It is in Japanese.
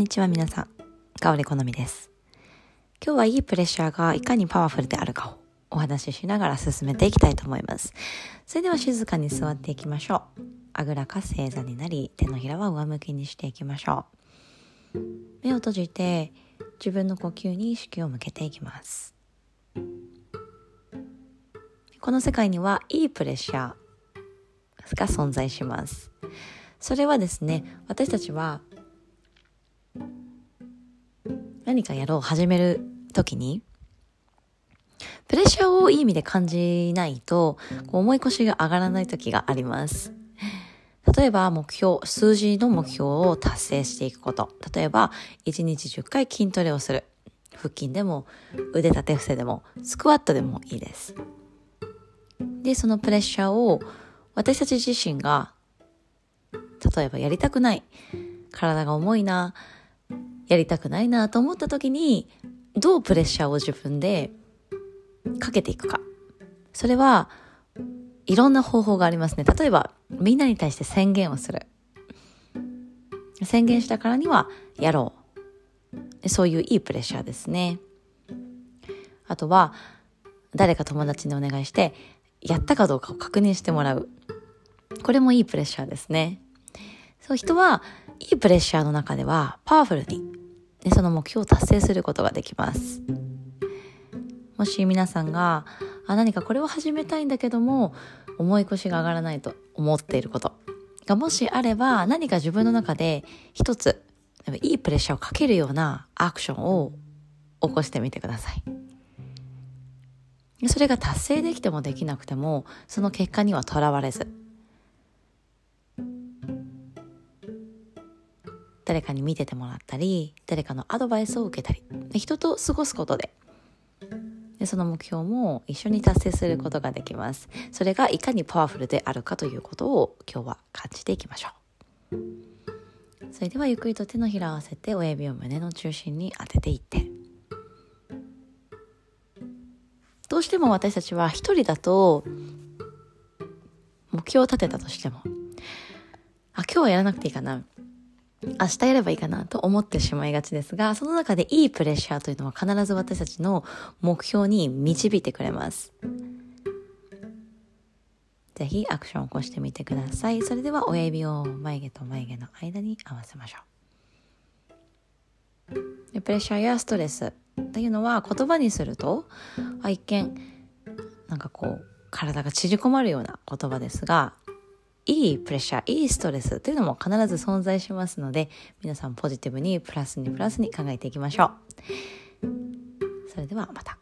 にちは皆さん。香り好みです。今日はいいプレッシャーがいかにパワフルであるかをお話ししながら進めていきたいと思います。それでは静かに座っていきましょう。あぐらか正座になり、手のひらは上向きにしていきましょう。目を閉じて自分の呼吸に意識を向けていきます。この世界にはいいプレッシャーが存在します。それはですね、私たちは何かやろう始める時にプレッシャーをいい意味で感じないとこう思い越しが上がらない時があります。例えば目標、数字の目標を達成していくこと。例えば1日10回筋トレをする。腹筋でも腕立て伏せでもスクワットでもいいです。で、そのプレッシャーを私たち自身が例えばやりたくない。体が重いな。やりたくないなと思った時に、どうプレッシャーを自分でかけていくか。それは、いろんな方法がありますね。例えば、みんなに対して宣言をする。宣言したからには、やろう。そういういいプレッシャーですね。あとは、誰か友達にお願いして、やったかどうかを確認してもらう。これもいいプレッシャーですね。そう、人はいいプレッシャーの中ではパワフルにでその目標を達成することができます。もし皆さんがあ何かこれを始めたいんだけども思い越しが上がらないと思っていることがもしあれば何か自分の中で一ついいプレッシャーをかけるようなアクションを起こしてみてください。それが達成できてもできなくてもその結果にはとらわれず誰かに見ててもらったり誰かのアドバイスを受けたり。人と過ごすことで。でその目標も一緒に達成することができます。それがいかにパワフルであるかということを今日は感じていきましょう。それではゆっくりと手のひらを合わせて親指を胸の中心に当てていって。どうしても私たちは一人だと目標を立てたとしてもあ今日はやらなくていいかな。明日やればいいかなと思ってしまいがちですが、その中でいいプレッシャーというのは必ず私たちの目標に導いてくれます。ぜひアクションを起こしてみてください。それでは親指を眉毛と眉毛の間に合わせましょう。プレッシャーやストレスっていうのは言葉にすると一見なんかこう体が縮こまるような言葉ですがいいプレッシャー、いいストレスというのも必ず存在しますので、皆さんポジティブにプラスにプラスに考えていきましょう。それではまた。